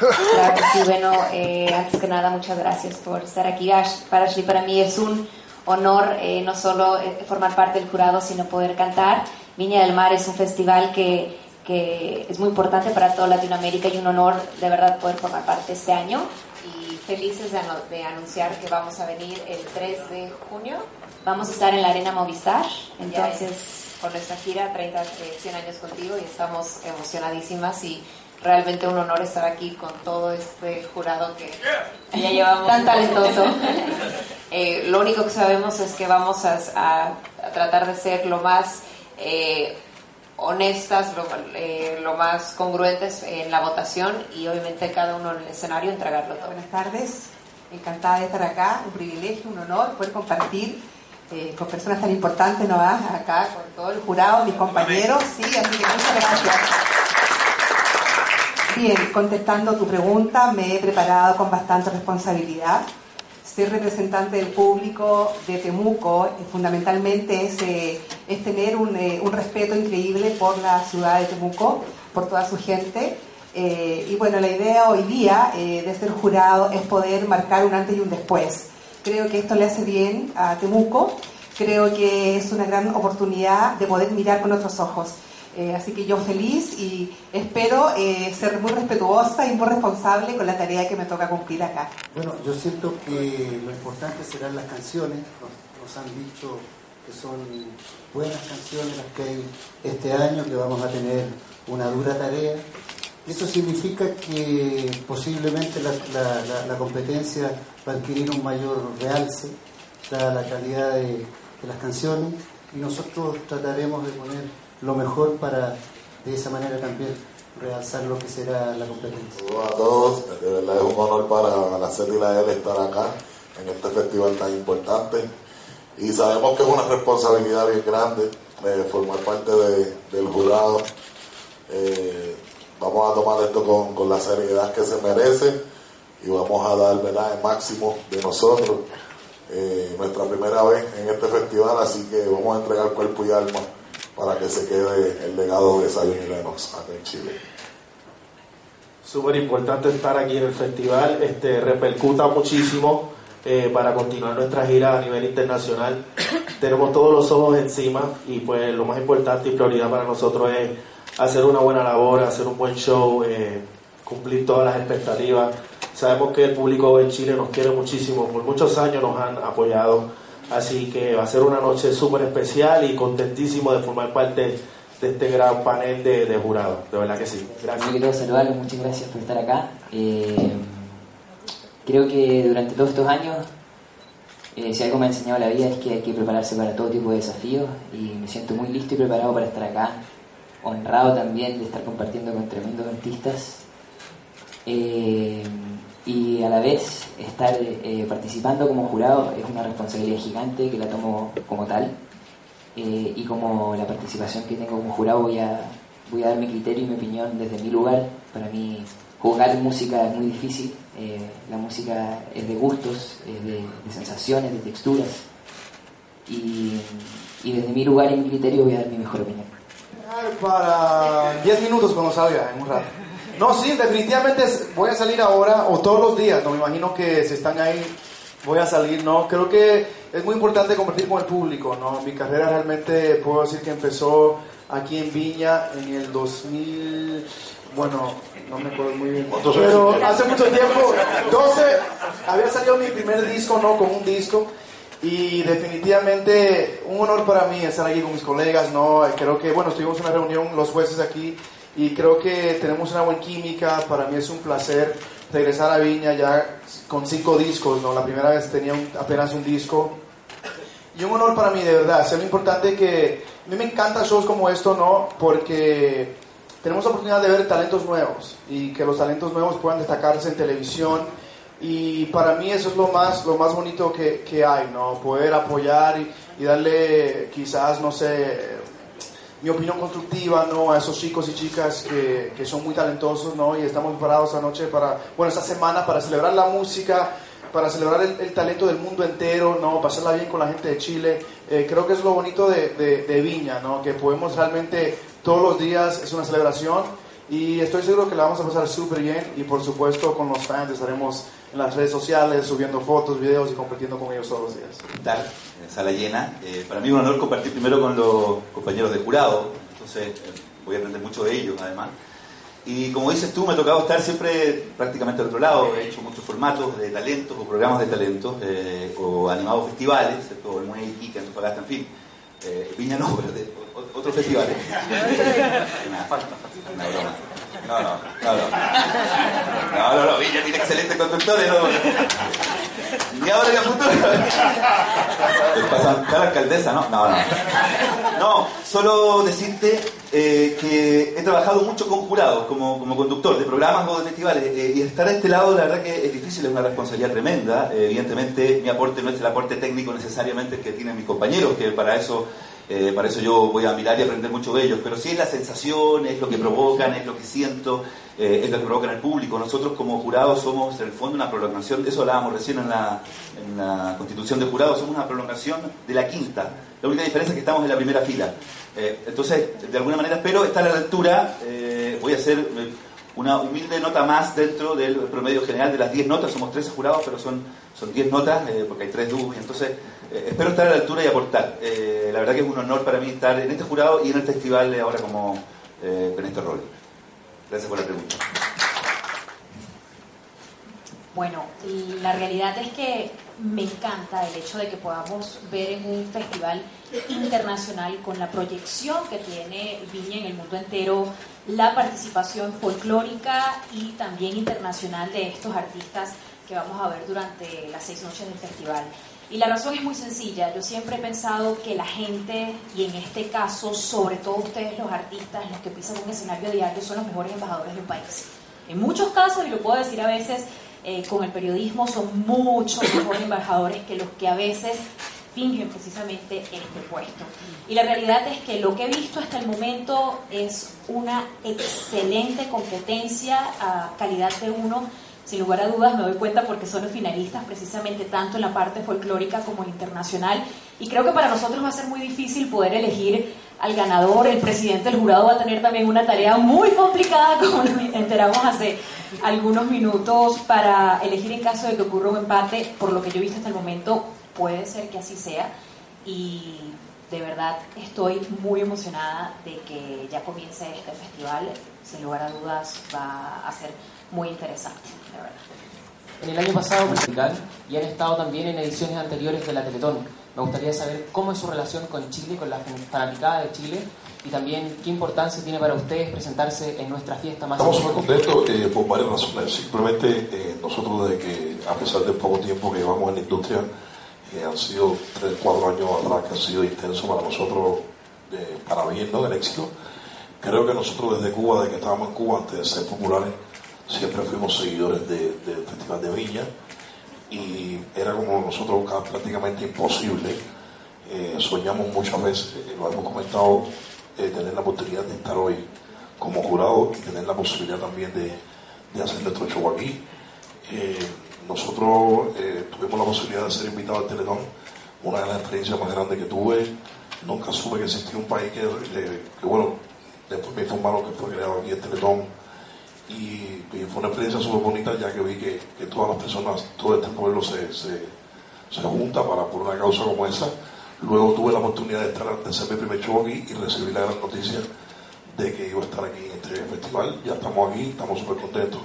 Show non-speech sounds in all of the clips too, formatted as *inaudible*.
Claro que sí, bueno, eh, antes que nada, muchas gracias por estar aquí. Para, para mí es un honor eh, no solo eh, formar parte del jurado, sino poder cantar. Viña del Mar es un festival que, que es muy importante para toda Latinoamérica y un honor de verdad poder formar parte este año. Y felices de, de anunciar que vamos a venir el 3 de junio. Vamos a estar en la Arena Movistar, entonces con nuestra gira 30, 100 años contigo y estamos emocionadísimas y realmente un honor estar aquí con todo este jurado que ya llevamos tan talentoso. *laughs* Eh, lo único que sabemos es que vamos a, tratar de ser lo más eh, honestas, eh, lo, más congruentes en la votación y obviamente cada uno en el escenario entregarlo todo. Buenas tardes, encantada de estar acá, un privilegio, un honor poder compartir con personas tan importantes, ¿no? Acá con todo el jurado, mis compañeros, sí, así que muchas gracias. Bien, contestando tu pregunta, me he preparado con bastante responsabilidad. Ser representante del público de Temuco eh, fundamentalmente es, eh, es tener un, eh, un, respeto increíble por la ciudad de Temuco, por toda su gente. y bueno, la idea hoy día de ser jurado es poder marcar un antes y un después. Creo que esto le hace bien a Temuco, creo que es una gran oportunidad de poder mirar con otros ojos. Eh, así que yo feliz y espero eh, ser muy respetuosa y muy responsable con la tarea que me toca cumplir acá. Bueno, yo siento que lo importante serán las canciones, nos, han dicho que son buenas canciones las que hay este año, que vamos a tener una dura tarea. Eso significa que posiblemente la, competencia va a adquirir un mayor realce, dada la calidad de, de las canciones, y nosotros trataremos de poner lo mejor para de esa manera también realzar lo que será la competencia. Saludos a todos, de verdad es un honor para la CED y la L estar acá en este festival tan importante y sabemos que es una responsabilidad bien grande eh, formar parte del jurado. Eh, vamos a tomar esto con, la seriedad que se merece y vamos a dar el máximo de nosotros. Eh, nuestra primera vez en este festival, así que vamos a entregar cuerpo y alma para que se quede el legado de Zion y Lennox acá en Chile. Súper importante estar aquí en el festival, este, repercuta muchísimo eh, para continuar nuestra gira a nivel internacional. Tenemos todos los ojos encima y pues lo más importante y prioridad para nosotros es hacer una buena labor, hacer un buen show, eh, cumplir todas las expectativas. Sabemos que el público en Chile nos quiere muchísimo, por muchos años nos han apoyado Así que va a ser una noche súper especial y contentísimo de formar parte de este gran panel de, de jurados. De verdad que sí. Gracias. Yo quiero saludarlos, muchas gracias por estar acá. Eh, creo que durante todos estos años, eh, si algo me ha enseñado la vida es que hay que prepararse para todo tipo de desafíos y me siento muy listo y preparado para estar acá. Honrado también de estar compartiendo con tremendos artistas. Eh, y a la vez estar eh, participando como jurado es una responsabilidad gigante que la tomo como tal eh, y como la participación que tengo como jurado voy a, voy a dar mi criterio y mi opinión desde mi lugar. Para mí jugar música es muy difícil, eh, la música es de gustos, es de, sensaciones, de texturas y, y, desde mi lugar y mi criterio voy a dar mi mejor opinión. Para 10 minutos cuando salga en un rato. No, sí, definitivamente voy a salir ahora o todos los días. No me imagino que si están ahí voy a salir. No, creo que es muy importante compartir con el público. No, mi carrera realmente puedo decir que empezó aquí en Viña en el 2000. Bueno, no me acuerdo muy bien. Pero hace mucho tiempo, 12, había salido mi primer disco, ¿no? Con un disco. Y definitivamente un honor para mí estar aquí con mis colegas, ¿no? Creo que, bueno, estuvimos en una reunión, los jueces aquí, y creo que tenemos una buena química. Para mí es un placer regresar a Viña ya con cinco discos, ¿no? La primera vez tenía apenas un disco. Y un honor para mí, de verdad. Es muy importante que... A mí me encantan shows como esto, ¿no? Porque tenemos la oportunidad de ver talentos nuevos y que los talentos nuevos puedan destacarse en televisión. Y para mí eso es lo más, lo más bonito que, que hay, ¿no? Poder apoyar y, y darle quizás, no sé, mi opinión constructiva ¿no? a esos chicos y chicas que, que, son muy talentosos ¿no? y estamos preparados esta noche para, bueno, esta semana para celebrar la música, para celebrar el, talento del mundo entero, ¿no? pasarla bien con la gente de Chile. Eh, creo que es lo bonito de, de, Viña, ¿no? que podemos realmente todos los días, es una celebración Y estoy seguro que la vamos a pasar súper bien y por supuesto con los fans estaremos en las redes sociales subiendo fotos, videos y compartiendo con ellos todos los días. ¿Qué tal? Sala llena. Eh, para mí es un honor compartir primero con los compañeros de jurado, entonces eh, voy a aprender mucho de ellos además. Y como dices tú, me ha tocado estar siempre prácticamente al otro lado. He hecho muchos formatos de talentos o programas de talentos eh, o animados festivales, o el Muay Iquique, Antofagasta, en fin. Eh, Viña no, pero de otros festivales. *laughs* Una, una broma. No, no, no, no. No, no, no, Viña tiene excelentes conductores. No. Y ahora y a futuro. Pasan la alcaldesa, ¿no? No, no. No, solo decirte eh, que he trabajado mucho con jurados como, como conductor de programas o de festivales eh, y estar a este lado la verdad que es difícil, es una responsabilidad tremenda. Eh, evidentemente mi aporte no es el aporte técnico necesariamente que tienen mis compañeros, que para eso eh, para eso yo voy a mirar y aprender mucho de ellos, pero sí es la sensación, es lo que provocan, es lo que siento, es lo que provocan el público. Nosotros como jurados somos en el fondo una prolongación, de eso hablábamos recién en la constitución de jurados, somos una prolongación de la quinta. La única diferencia es que estamos en la primera fila. Eh, entonces, de alguna manera espero estar a la altura, voy a hacer una humilde nota más dentro del promedio general de las 10 notas, somos 13 jurados, pero son, son 10 notas, porque hay 3 dúos, entonces eh, espero estar a la altura y aportar. Eh, la verdad que es un honor para mí estar en este jurado y en el festival ahora como eh, en este rol. Gracias por la pregunta. Bueno, la realidad es que me encanta el hecho de que podamos ver en un festival internacional con la proyección que tiene Viña en el mundo entero, la participación folclórica y también internacional de estos artistas que vamos a ver durante las seis noches del festival. Y la razón es muy sencilla. Yo siempre he pensado que la gente, y en este caso, sobre todo ustedes los artistas, los que pisan un escenario diario, son los mejores embajadores del país. En muchos casos, y lo puedo decir a veces, eh, con el periodismo son muchos mejores embajadores que los que a veces fingen precisamente este puesto. Y la realidad es que lo que he visto hasta el momento es una excelente competencia a calidad de uno sin lugar a dudas me doy cuenta porque son los finalistas precisamente tanto en la parte folclórica como internacional y creo que para nosotros va a ser muy difícil poder elegir al ganador, el presidente del jurado va a tener también una tarea muy complicada *laughs* como nos enteramos hace algunos minutos para elegir en caso de que ocurra un empate, por lo que yo he visto hasta el momento puede ser que así sea y de verdad estoy muy emocionada de que ya comience este festival, sin lugar a dudas va a ser muy interesante, la verdad. En el año pasado musical y han estado también en ediciones anteriores de la Teletón. Me gustaría saber cómo es su relación con Chile, con la fanaticada de Chile y también qué importancia tiene para ustedes presentarse en nuestra fiesta más Estamos muy contentos eh, por varias razones. Simplemente eh, nosotros de que a pesar del poco tiempo que llevamos en la industria, eh, han sido tres, cuatro años atrás que han sido intensos para nosotros, para bien, ¿no? Del éxito. Creo que nosotros desde Cuba, desde que estábamos en Cuba, antes de ser populares, siempre fuimos seguidores del Festival de Viña y era como nosotros prácticamente imposible. Eh, soñamos muchas veces, eh, lo hemos comentado, eh, tener la oportunidad de estar hoy como jurado y tener la posibilidad también de, de hacer nuestro show aquí. nosotros tuvimos la posibilidad de ser invitados al Teletón, una de las experiencias más grandes que tuve. Nunca supe que existía un país que, que bueno, después me informaron que fue creado aquí el Teletón y, fue una experiencia súper bonita ya que vi que, todas las personas, todo este pueblo se, se, se, junta para por una causa como esa. Luego tuve la oportunidad de, estar, de hacer mi primer show aquí y recibí la gran noticia de que iba a estar aquí en este festival. Ya estamos aquí, estamos súper contentos.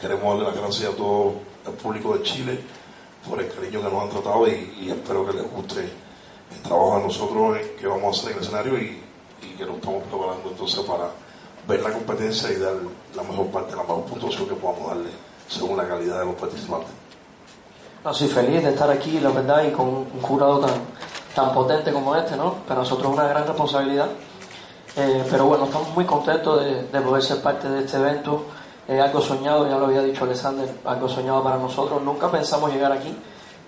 Queremos darle las gracias a todo el público de Chile por el cariño que nos han tratado y, espero que les guste el trabajo a nosotros que vamos a hacer en el escenario y, y que nos estamos preparando entonces para ver la competencia y dar la mejor parte, la mejor puntuación que podamos darle según la calidad de los participantes. No, soy feliz de estar aquí, la verdad, y con un jurado tan, tan potente como este, ¿no? Para nosotros es una gran responsabilidad. Eh, pero bueno, estamos muy contentos de, poder ser parte de este evento. Es algo soñado, ya lo había dicho Alexander, algo soñado para nosotros. Nunca pensamos llegar aquí,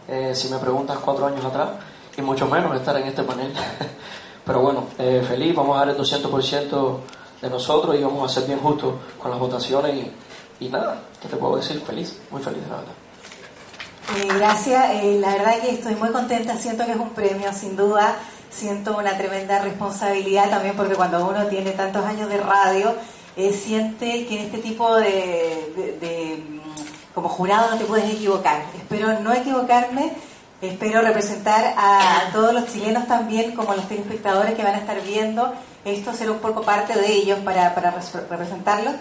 eh, si me preguntas cuatro años atrás, y mucho menos estar en este panel. *laughs* pero bueno, eh, feliz, vamos a dar el 200% de nosotros y vamos a ser bien justos con las votaciones y, nada, ¿qué te puedo decir? Feliz, muy feliz, la verdad. Eh, gracias, eh, la verdad que estoy muy contenta, siento que es un premio, sin duda, siento una tremenda responsabilidad también porque cuando uno tiene tantos años de radio eh, siente que en este tipo de, de, mm, como jurado no te puedes equivocar. Espero no equivocarme, espero representar a todos los chilenos también como los telespectadores que van a estar viendo esto, ser un poco parte de ellos para, para representarlos.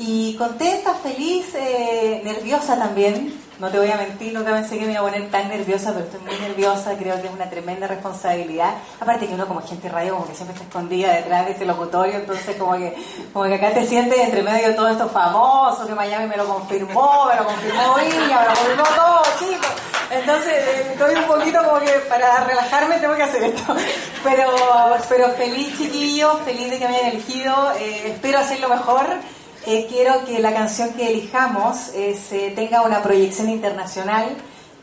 Y contenta, feliz, eh, nerviosa también, no te voy a mentir, nunca pensé que me iba a poner tan nerviosa, pero estoy muy nerviosa, creo que es una tremenda responsabilidad. Aparte que uno como gente radio como que siempre está escondida detrás de ese locutorio, entonces como que, como que acá te sientes entre medio de todo esto famoso, que Miami me lo confirmó, me lo confirmó Viña, me lo confirmó todo, chicos. Entonces eh, estoy un poquito como que para relajarme tengo que hacer esto. Pero, pero feliz chiquillo, feliz de que me hayan elegido, eh, espero hacerlo mejor. Eh, quiero que la canción que elijamos eh, tenga una proyección internacional,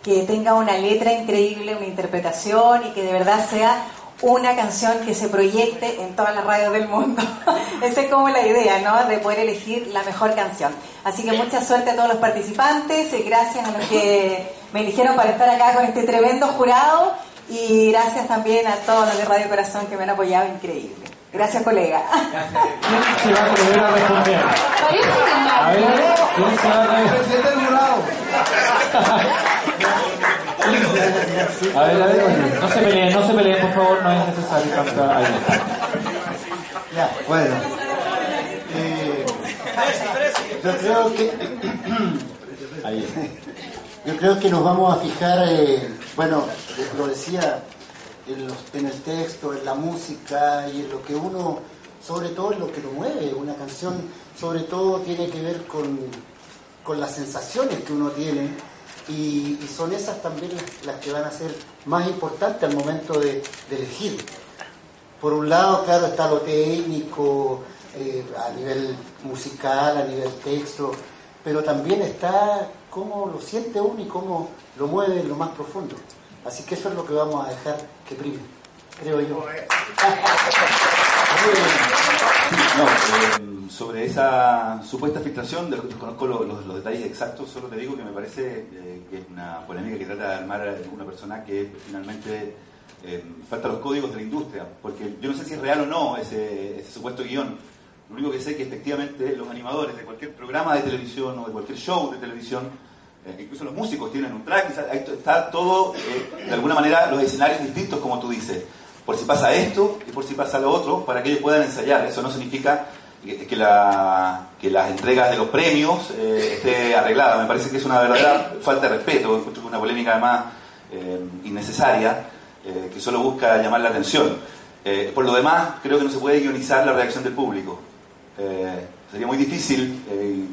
que tenga una letra increíble, una interpretación y que de verdad sea una canción que se proyecte en todas las radios del mundo. *laughs* Esa es como la idea, ¿no? De poder elegir la mejor canción. Así que mucha suerte a todos los participantes y gracias a los que me eligieron para estar acá con este tremendo jurado y gracias también a todos los de Radio Corazón que me han apoyado increíble. Gracias, colega. ¿Quién se va a atrever a responder? A ver, ¿quién se va a A ver, a ver, no se peleen, no se peleen, por favor, no es necesario cantar ahí. Ya, bueno. Eh, yo creo que *clears throat* yo creo que nos vamos a fijar, eh, bueno, lo decía en, los- en el texto, en la música y en lo que uno, sobre todo en lo que lo mueve. Una canción, sobre todo, tiene que ver con, con las sensaciones que uno tiene y, y son esas también las, las que van a ser más importantes al momento de, de elegir. Por un lado, claro, está lo técnico, eh, a nivel musical, a nivel texto, pero también está cómo lo siente uno y cómo lo mueve en lo más profundo. Así que eso es lo que vamos a dejar que prime, creo yo. *laughs* No, eh, sobre esa supuesta filtración, de- desconozco lo- los, los detalles exactos, solo te digo que me parece eh, que es una polémica que trata de armar una persona que finalmente eh, falta los códigos de la industria, porque yo no sé si es real o no ese, ese supuesto guion. Lo único que sé es que efectivamente los animadores de cualquier programa de televisión o de cualquier show de televisión, eh, incluso los músicos tienen un track, está todo, eh, de alguna manera, los escenarios distintos, como tú dices por si pasa esto y por si pasa lo otro, para que ellos puedan ensayar. Eso no significa que, la- que las entregas de los premios eh, esté arreglada. Me parece que es una verdadera falta de respeto, es una polémica además eh, innecesaria, eh, que solo busca llamar la atención. Eh, por lo demás, creo que no se puede guionizar la reacción del público. Sería muy difícil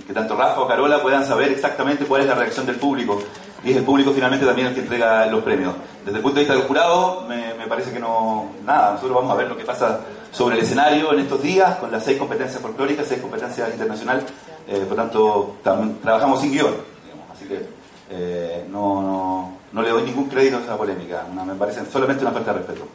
que tanto Rafa o Carola puedan saber exactamente cuál es la reacción del público. Y es el público finalmente también el que entrega los premios. Desde el punto de vista del jurado, me, me parece que no. Nada, nosotros vamos a ver lo que pasa sobre el escenario en estos días, con las seis competencias folclóricas, seis competencias internacionales. Eh, por tanto, trabajamos sin guion. digamos. Así que eh, no, no, no le doy ningún crédito a esa polémica. Me parece solamente una falta de respeto.